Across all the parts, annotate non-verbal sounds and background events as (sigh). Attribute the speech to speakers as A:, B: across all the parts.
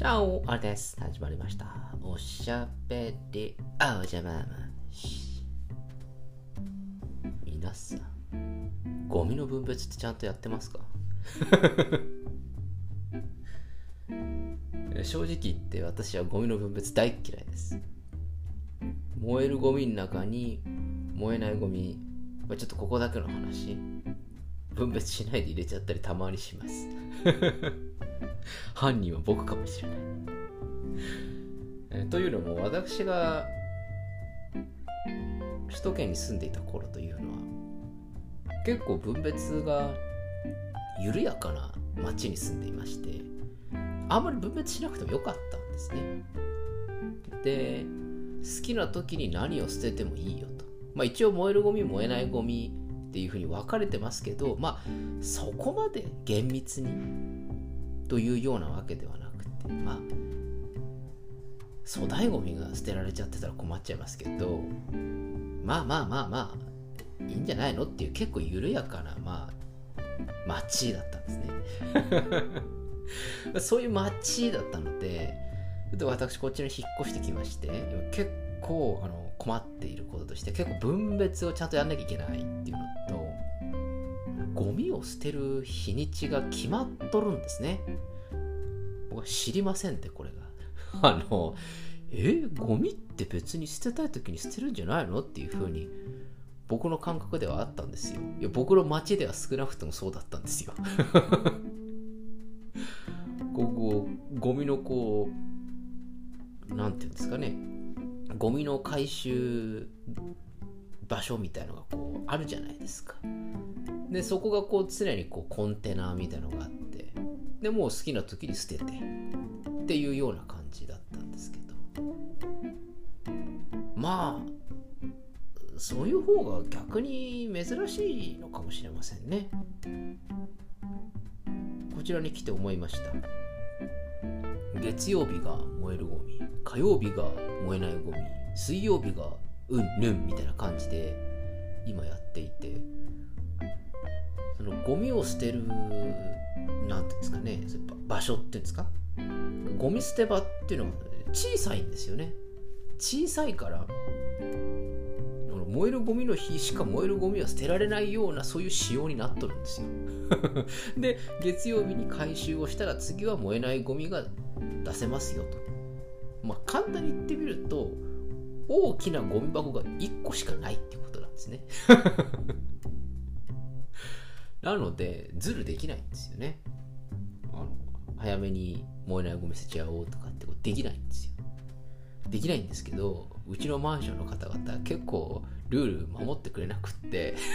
A: じゃあ、あれです。始まりました。おしゃべり、あおじゃままし。皆さん、ゴミの分別ってちゃんとやってますか？(laughs) 正直言って私はゴミの分別大嫌いです。燃えるゴミの中に燃えないゴミ、まあ、ちょっとここだけの話、分別しないで入れちゃったりたまにします。犯人は僕かもしれない。えというのも私が首都圏に住んでいた頃というのは結構分別が緩やかな町に住んでいましてあんまり分別しなくてもよかったんですね。で好きな時に何を捨ててもいいよと。まあ一応燃えるゴミ燃えないゴミっていうふうに分かれてますけどまあそこまで厳密にというようなわけではなくてまあ粗大ゴミが捨てられちゃってたら困っちゃいますけどまあまあまあまあいいんじゃないのっていう結構緩やかなまあ街だったんですね。(laughs) そういう街だったのでで私こっちに引っ越してきまして結構あの困っていることとして結構分別をちゃんとやんなきゃいけないっていうのとゴミを捨てる日にちが決まっとるんですね。僕は知りませんってこれが。(laughs) あのえゴミって別に捨てたい時に捨てるんじゃないのっていうふうに僕の感覚ではあったんですよ。いや僕の街では少なくともそうだったんですよ。(laughs) ここゴミのこうなんていうんですかね。ゴミの回収場所みたいのがこうあるじゃないですか。でそこがこう常にこうコンテナみたいのがあってでもう好きな時に捨ててっていうような感じだったんですけど。まあそういう方が逆に珍しいのかもしれませんね。こちらに来て思いました。月曜日が燃えるゴミ火曜日が燃えないゴミ水曜日がうんぬんみたいな感じで今やっていてそのゴミを捨てるなんていうんですかね場所っていうんですか？ゴミ捨て場っていうのは小さいんですよね。小さいから燃えるゴミの日しか燃えるゴミは捨てられないようなそういう仕様になっとるんですよ。(laughs) で月曜日に回収をしたら次は燃えないゴミが出せますよと。まあ簡単に言ってみると大きなゴミ箱が1個しかないっていうことなんですね。(laughs) なのでズルできないんですよね。あの早めに燃えないゴミ捨てちゃおうとかってことできないんですよ。できないんですけどうちのマンションの方々結構ルール守ってくれなくって。(laughs)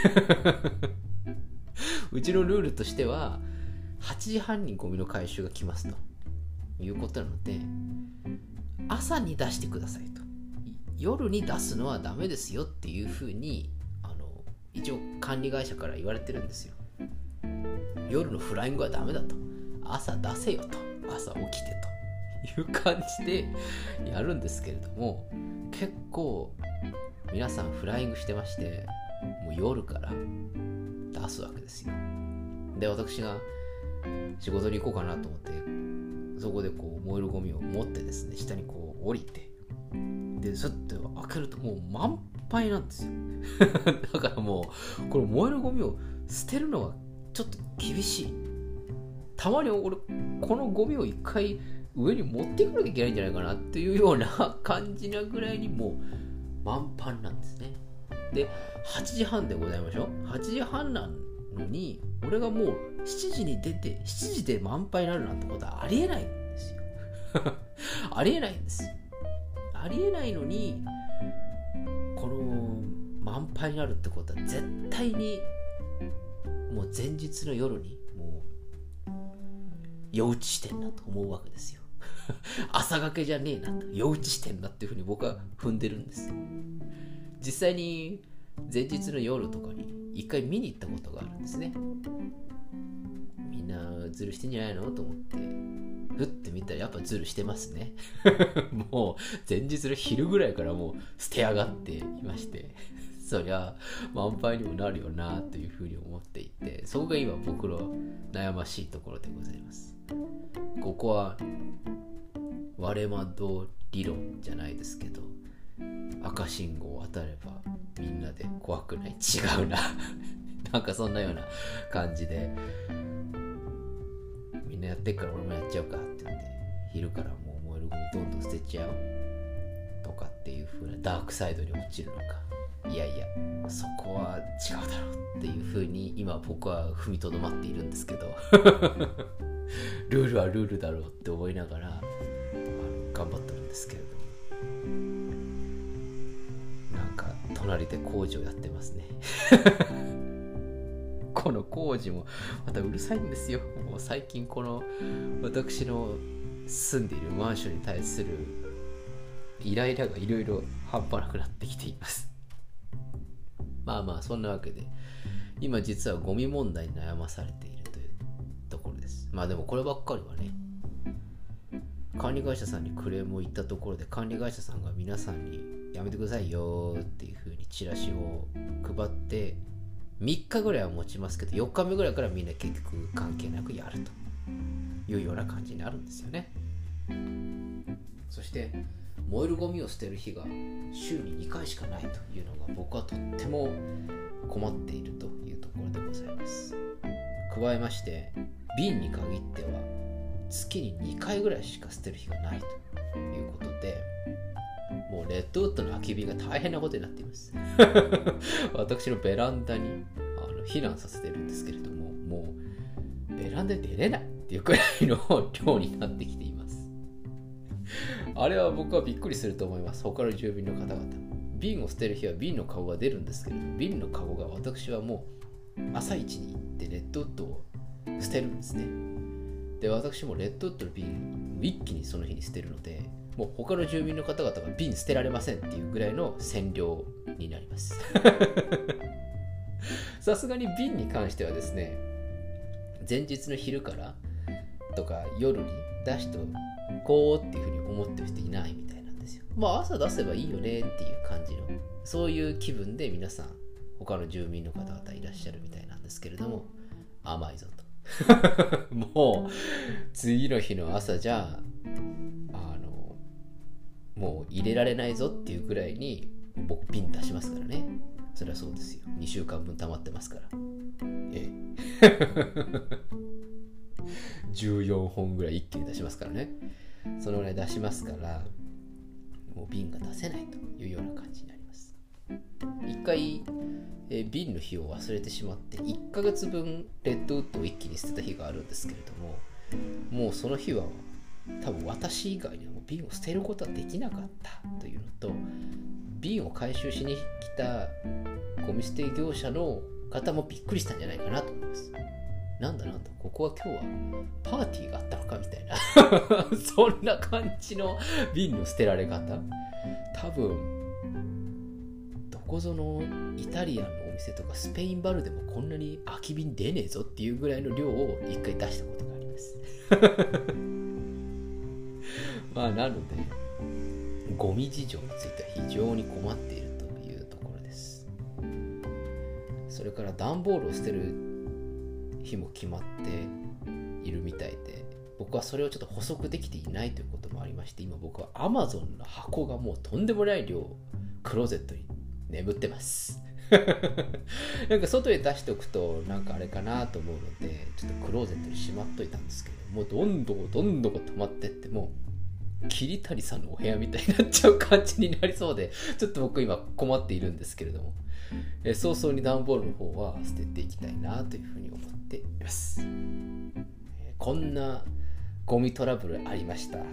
A: うちのルールとしては8時半にゴミの回収が来ますと。いうことなので朝に出してくださいと。夜に出すのはダメですよっていうふうにあの一応管理会社から言われてるんですよ。夜のフライングはダメだと。朝出せよと。朝起きてという感じでやるんですけれども結構皆さんフライングしてましてもう夜から出すわけですよ。で私が仕事に行こうかなと思ってそこでこう燃えるゴミを持ってですね下にこう降りてでそって開けるともう満杯なんですよ。(laughs) だからもうこの燃えるゴミを捨てるのはちょっと厳しい。たまに俺このゴミを一回上に持っていかなきゃいけないんじゃないかなっていうような感じなぐらいにもう満帆なんですね。で8時半でございましょう。8時半なのに俺がもう7時に出て7時で満杯になるなんてことはありえないんですよ。(laughs) ありえないんですありえないのにこの満杯になるってことは絶対にもう前日の夜にもう夜打ちしてんなと思うわけですよ。(laughs) 朝がけじゃねえなと夜打ちしてんなっていうふうに僕は踏んでるんです。実際に前日の夜とかに一回見に行ったことがあるんですね。みんなズルしてんじゃないのと思ってふって見たらやっぱズルしてますね。(laughs) もう前日の昼ぐらいからもう捨て上がっていまして。そりゃ満杯にもなるよなというふうに思っていてそこが今僕の悩ましいところでございます。ここは割れ窓理論じゃないですけど赤信号を渡ればみんなで怖くない。違うな。(laughs) なんかそんなような感じでみんなやってっから俺もやっちゃうかって言って昼からもう燃えるゴミどんどん捨てちゃうとかっていう風なダークサイドに落ちるのか。いやいやそこは違うだろうっていう風に今僕は踏みとどまっているんですけど。(laughs) ルールはルールだろうって思いながら頑張ってるんですけれども。なんか隣で工事をやってますね。(laughs) この工事もまたうるさいんですよ。もう最近この私の住んでいるマンションに対するイライラがいろいろ半端なくなってきています。まあまあそんなわけで今実はゴミ問題に悩まされているというところです。まあでもこればっかりはね管理会社さんにクレームを言ったところで管理会社さんが皆さんにやめてくださいよっていう風にチラシを配って3日ぐらいは持ちますけど4日目ぐらいからみんな結局関係なくやるというような感じになるんですよね。そして燃えるゴミを捨てる日が週に2回しかないというのが僕はとっても困っているというところでございます。加えまして瓶に限っては月に2回ぐらいしか捨てる日がないということでもうレッドウッドの空き瓶が大変なことになっています。(laughs) 私のベランダにあの避難させてるんですけれどももうベランダに出れないっていうくらいの量になってきてあれは僕はびっくりすると思います。他の住民の方々。瓶を捨てる日は瓶の顔が出るんですけれど瓶の顔が私はもう朝一に行ってレッドウッドを捨てるんですね。で私もレッドウッドの瓶一気にその日に捨てるのでもう他の住民の方々が瓶捨てられませんっていうぐらいの占領になります。(laughs) さすがに瓶に関してはですね前日の昼からとか夜に出しとこうっていうふうに思ってる人いないみたいなんですよ。まあ朝出せばいいよねっていう感じのそういう気分で皆さん他の住民の方々いらっしゃるみたいなんですけれども甘いぞと。(laughs) もう次の日の朝じゃあのもう入れられないぞっていうぐらいに僕瓶出しますからね。それはそうですよ。2週間分溜まってますから。ええ (laughs) 14本ぐらい一気に出しますからね。そのぐらい出しますからもう瓶が出せないというような感じになります。一回え、瓶の日を忘れてしまって1ヶ月分レッドウッドを一気に捨てた日があるんですけれどももうその日は多分私以外にはもう瓶を捨てることはできなかったというのと瓶を回収しに来たゴミ捨て業者の方もびっくりしたんじゃないかなと思います。なんだなんだここは今日はパーティーがあったのかみたいな。(laughs) そんな感じの瓶の捨てられ方。多分どこぞのイタリアンのお店とかスペインバルでもこんなに空き瓶出ねえぞっていうぐらいの量を一回出したことがあります。(laughs) まあなのでゴミ事情については非常に困っているというところです。それから段ボールを捨てる日も決まっているみたいで僕はそれをちょっと補足できていないということもありまして今僕は Amazon の箱がもうとんでもない量クローゼットに眠ってます。(laughs) なんか外へ出しておくとなんかあれかなと思うのでちょっとクローゼットにしまっといたんですけどもうどんどんどんどん溜まってってもう桐谷さんのお部屋みたいになっちゃう感じになりそうでちょっと僕今困っているんですけれども、え早々に段ボールの方は捨てていきたいなというふうに思ってています、こんなゴミトラブルありましたとか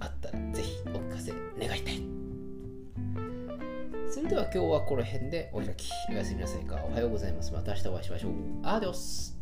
A: あったらぜひお聞かせ願いたいそれでは今日はこの辺でお開き。おやすみなさいか。おはようございます。また明日お会いしましょう。アディオス